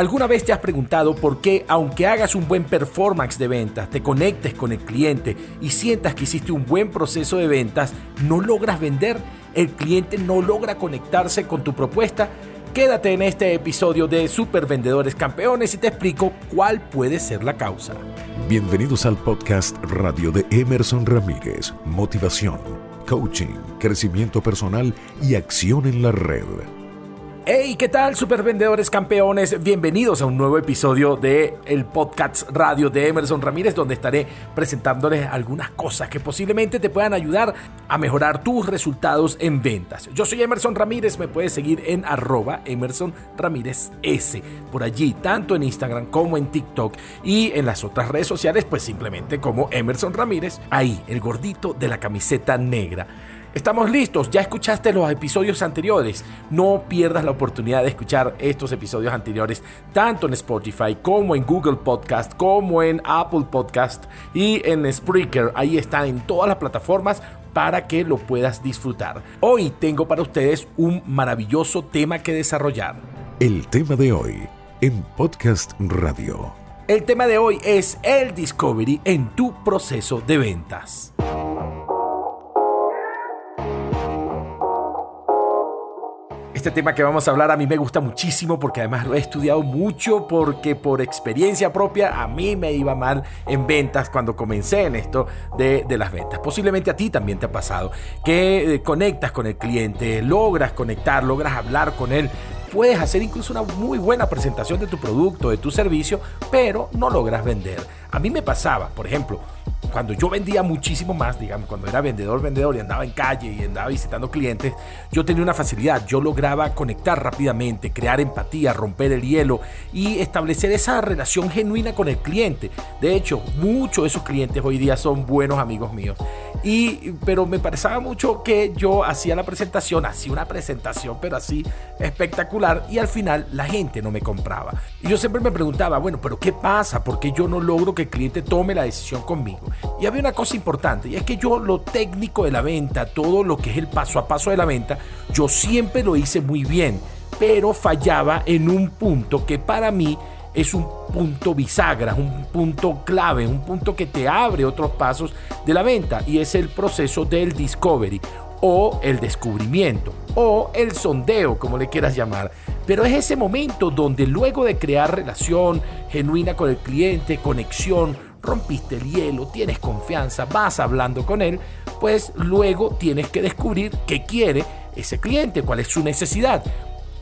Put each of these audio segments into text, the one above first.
¿Alguna vez te has preguntado por qué, aunque hagas un buen performance de ventas, te conectes con el cliente y sientas que hiciste un buen proceso de ventas, no logras vender? ¿El cliente no logra conectarse con tu propuesta? Quédate en este episodio de Super Vendedores Campeones y te explico cuál puede ser la causa. Bienvenidos al podcast radio de Emerson Ramírez, Motivación, Coaching, Crecimiento Personal y Acción en la Red. Hey, ¿qué tal, supervendedores campeones? Bienvenidos a un nuevo episodio de el podcast radio de Emerson Ramírez, donde estaré presentándoles algunas cosas que posiblemente te puedan ayudar a mejorar tus resultados en ventas. Yo soy Emerson Ramírez, me puedes seguir en arroba Emerson Ramírez S. Por allí, tanto en Instagram como en TikTok y en las otras redes sociales, pues simplemente como Emerson Ramírez, ahí, el gordito de la camiseta negra. Estamos listos, ya escuchaste los episodios anteriores. No pierdas la oportunidad de escuchar estos episodios anteriores tanto en Spotify como en Google Podcast, como en Apple Podcast y en Spreaker. Ahí están en todas las plataformas para que lo puedas disfrutar. Hoy tengo para ustedes un maravilloso tema que desarrollar. El tema de hoy en Podcast Radio. El tema de hoy es el Discovery en tu proceso de ventas. Este tema que vamos a hablar a mí me gusta muchísimo porque además lo he estudiado mucho porque por experiencia propia a mí me iba mal en ventas cuando comencé en esto de, las ventas. Posiblemente a ti también te ha pasado que eh, conectas con el cliente, logras conectar, logras hablar con él, puedes hacer incluso una muy buena presentación de tu producto, de tu servicio, pero no logras vender. A mí me pasaba, por ejemplo, cuando yo vendía muchísimo más, digamos, cuando era vendedor, vendedor y andaba en calle y andaba visitando clientes, yo tenía una facilidad, yo lograba conectar rápidamente, crear empatía, romper el hielo y establecer esa relación genuina con el cliente. De hecho, muchos de esos clientes hoy día son buenos amigos míos. Y, pero me parecía mucho que yo hacía la presentación, hacía una presentación, pero así espectacular, y al final la gente no me compraba. Y yo siempre me preguntaba, bueno, pero ¿qué pasa? ¿Por qué yo no logro que el cliente tome la decisión conmigo? Y había una cosa importante, y es que yo lo técnico de la venta, todo lo que es el paso a paso de la venta, yo siempre lo hice muy bien, pero fallaba en un punto que para mí es un punto bisagra, un punto clave, un punto que te abre otros pasos de la venta y es el proceso del discovery o el descubrimiento o el sondeo, como le quieras llamar. Pero es ese momento donde luego de crear relación genuina con el cliente, conexión, rompiste el hielo, tienes confianza, vas hablando con él, pues luego tienes que descubrir qué quiere ese cliente, cuál es su necesidad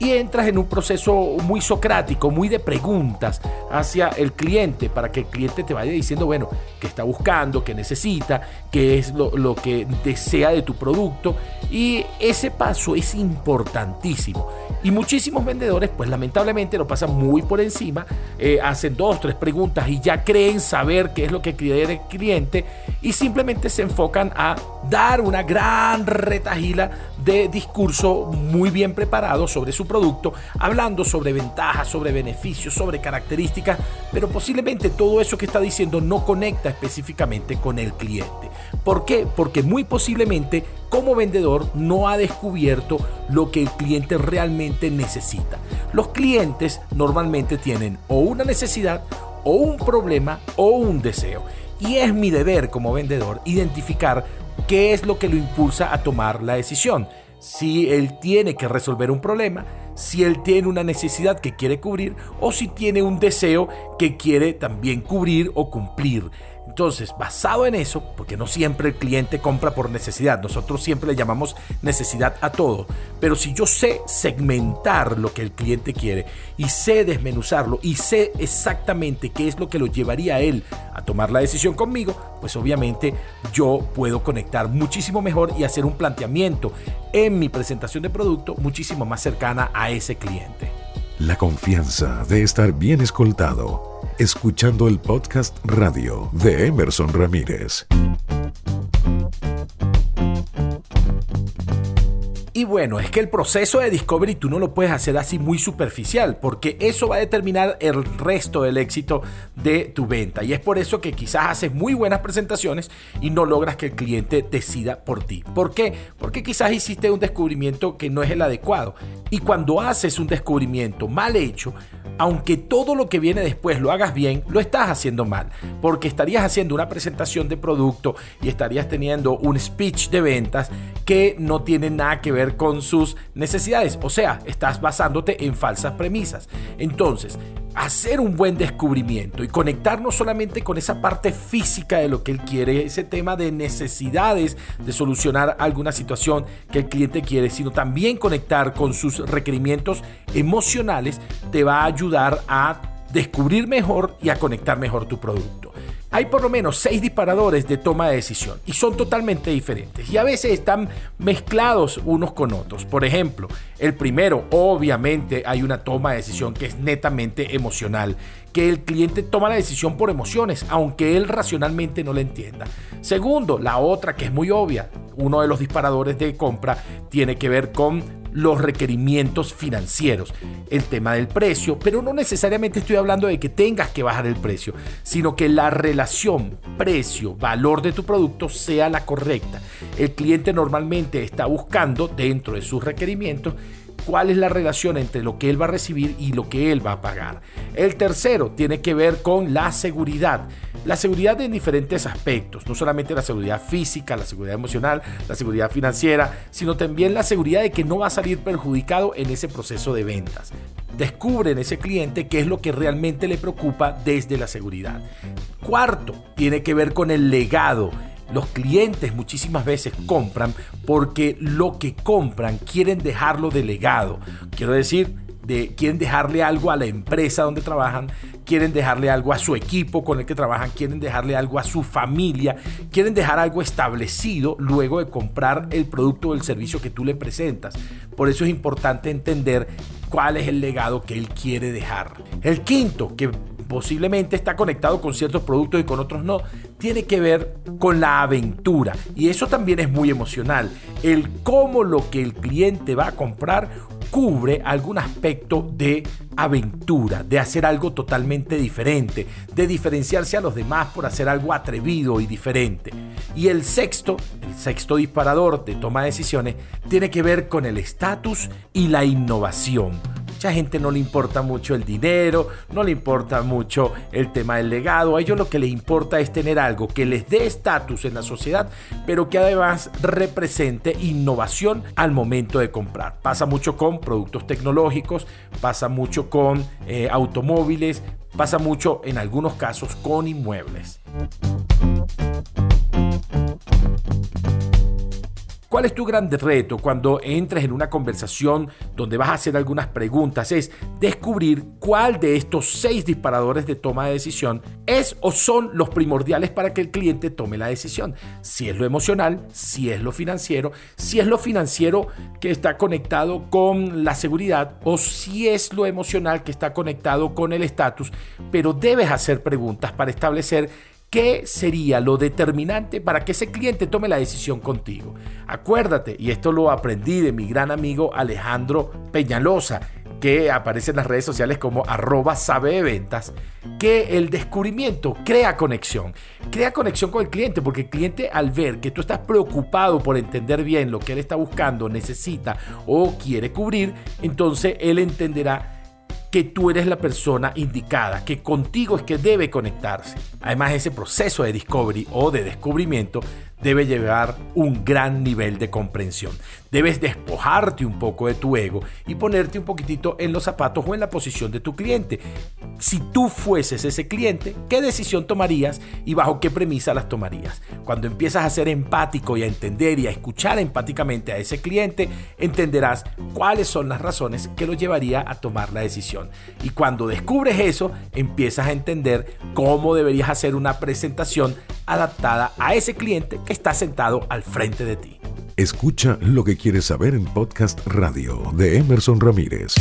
y entras en un proceso muy socrático, muy de preguntas hacia el cliente para que el cliente te vaya diciendo, bueno, qué está buscando, qué necesita, qué es lo, que desea de tu producto. Y ese paso es importantísimo. Y muchísimos vendedores, pues lamentablemente lo pasan muy por encima, eh, hacen dos, tres preguntas y ya creen saber qué es lo que quiere el cliente y simplemente se enfocan a dar una gran retajila de discurso muy bien preparado sobre su producto, hablando sobre ventajas, sobre beneficios, sobre características, pero posiblemente todo eso que está diciendo no conecta específicamente con el cliente. ¿Por qué? Porque muy posiblemente como vendedor no ha descubierto lo que el cliente realmente necesita. Los clientes normalmente tienen o una necesidad o un problema o un deseo. Y es mi deber como vendedor identificar qué es lo que lo impulsa a tomar la decisión. Si él tiene que resolver un problema, si él tiene una necesidad que quiere cubrir o si tiene un deseo que quiere también cubrir o cumplir. Entonces, basado en eso, porque no siempre el cliente compra por necesidad, nosotros siempre le llamamos necesidad a todo, pero si yo sé segmentar lo que el cliente quiere y sé desmenuzarlo y sé exactamente qué es lo que lo llevaría a él a tomar la decisión conmigo, pues obviamente yo puedo conectar muchísimo mejor y hacer un planteamiento en mi presentación de producto muchísimo más cercana a ese cliente. La confianza de estar bien escoltado escuchando el podcast radio de Emerson Ramírez. Y bueno, es que el proceso de discovery tú no lo puedes hacer así muy superficial, porque eso va a determinar el resto del éxito de tu venta. Y es por eso que quizás haces muy buenas presentaciones y no logras que el cliente decida por ti. ¿Por qué? Porque quizás hiciste un descubrimiento que no es el adecuado. Y cuando haces un descubrimiento mal hecho, aunque todo lo que viene después lo hagas bien, lo estás haciendo mal, porque estarías haciendo una presentación de producto y estarías teniendo un speech de ventas que no tiene nada que ver con sus necesidades, o sea, estás basándote en falsas premisas. Entonces, hacer un buen descubrimiento y conectar no solamente con esa parte física de lo que él quiere, ese tema de necesidades de solucionar alguna situación que el cliente quiere, sino también conectar con sus requerimientos emocionales, te va a ayudar a descubrir mejor y a conectar mejor tu producto. Hay por lo menos seis disparadores de toma de decisión y son totalmente diferentes y a veces están mezclados unos con otros. Por ejemplo, el primero, obviamente hay una toma de decisión que es netamente emocional, que el cliente toma la decisión por emociones, aunque él racionalmente no la entienda. Segundo, la otra que es muy obvia, uno de los disparadores de compra tiene que ver con los requerimientos financieros, el tema del precio, pero no necesariamente estoy hablando de que tengas que bajar el precio, sino que la relación precio-valor de tu producto sea la correcta. El cliente normalmente está buscando dentro de sus requerimientos cuál es la relación entre lo que él va a recibir y lo que él va a pagar. El tercero tiene que ver con la seguridad. La seguridad en diferentes aspectos, no solamente la seguridad física, la seguridad emocional, la seguridad financiera, sino también la seguridad de que no va a salir perjudicado en ese proceso de ventas. Descubre en ese cliente qué es lo que realmente le preocupa desde la seguridad. Cuarto, tiene que ver con el legado. Los clientes muchísimas veces compran porque lo que compran quieren dejarlo de legado. Quiero decir, quieren dejarle algo a la empresa donde trabajan, quieren dejarle algo a su equipo con el que trabajan, quieren dejarle algo a su familia, quieren dejar algo establecido luego de comprar el producto o el servicio que tú le presentas. Por eso es importante entender cuál es el legado que él quiere dejar. El quinto, que posiblemente está conectado con ciertos productos y con otros no, tiene que ver con la aventura. Y eso también es muy emocional. El cómo lo que el cliente va a comprar cubre algún aspecto de aventura, de hacer algo totalmente diferente, de diferenciarse a los demás por hacer algo atrevido y diferente. Y el sexto, el sexto disparador de toma de decisiones, tiene que ver con el estatus y la innovación Mucha gente no le importa mucho el dinero, no le importa mucho el tema del legado. A ellos lo que les importa es tener algo que les dé estatus en la sociedad, pero que además represente innovación al momento de comprar. Pasa mucho con productos tecnológicos, pasa mucho con eh, automóviles, pasa mucho en algunos casos con inmuebles. ¿Cuál es tu gran reto cuando entres en una conversación donde vas a hacer algunas preguntas? Es descubrir cuál de estos seis disparadores de toma de decisión es o son los primordiales para que el cliente tome la decisión. Si es lo emocional, si es lo financiero, si es lo financiero que está conectado con la seguridad o si es lo emocional que está conectado con el estatus, pero debes hacer preguntas para establecer ¿Qué sería lo determinante para que ese cliente tome la decisión contigo? Acuérdate, y esto lo aprendí de mi gran amigo Alejandro Peñalosa, que aparece en las redes sociales como arroba sabe de ventas, que el descubrimiento crea conexión. Crea conexión con el cliente, porque el cliente al ver que tú estás preocupado por entender bien lo que él está buscando, necesita o quiere cubrir, entonces él entenderá que tú eres la persona indicada, que contigo es que debe conectarse. Además, ese proceso de discovery o de descubrimiento debe llevar un gran nivel de comprensión. Debes despojarte un poco de tu ego y ponerte un poquitito en los zapatos o en la posición de tu cliente. Si tú fueses ese cliente, ¿qué decisión tomarías y bajo qué premisa las tomarías? Cuando empiezas a ser empático y a entender y a escuchar empáticamente a ese cliente, entenderás cuáles son las razones que lo llevaría a tomar la decisión. Y cuando descubres eso, empiezas a entender cómo deberías hacer una presentación adaptada a ese cliente está sentado al frente de ti. Escucha lo que quieres saber en Podcast Radio de Emerson Ramírez.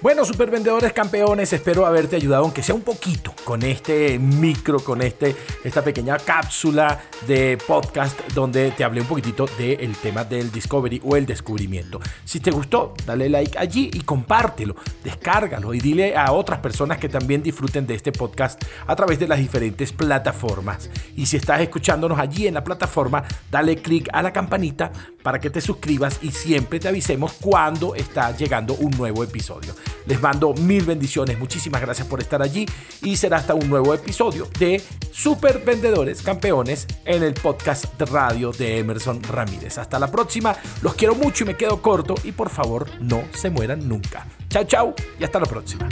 Bueno, super vendedores campeones, espero haberte ayudado, aunque sea un poquito, con este micro, con este, esta pequeña cápsula de podcast donde te hablé un poquitito del tema del discovery o el descubrimiento. Si te gustó, dale like allí y compártelo, descárgalo y dile a otras personas que también disfruten de este podcast a través de las diferentes plataformas. Y si estás escuchándonos allí en la plataforma, dale click a la campanita para que te suscribas y siempre te avisemos cuando está llegando un nuevo episodio. Les mando mil bendiciones, muchísimas gracias por estar allí y será hasta un nuevo episodio de Super Vendedores Campeones en el podcast de radio de Emerson Ramírez. Hasta la próxima, los quiero mucho y me quedo corto y por favor no se mueran nunca. Chao, chao y hasta la próxima.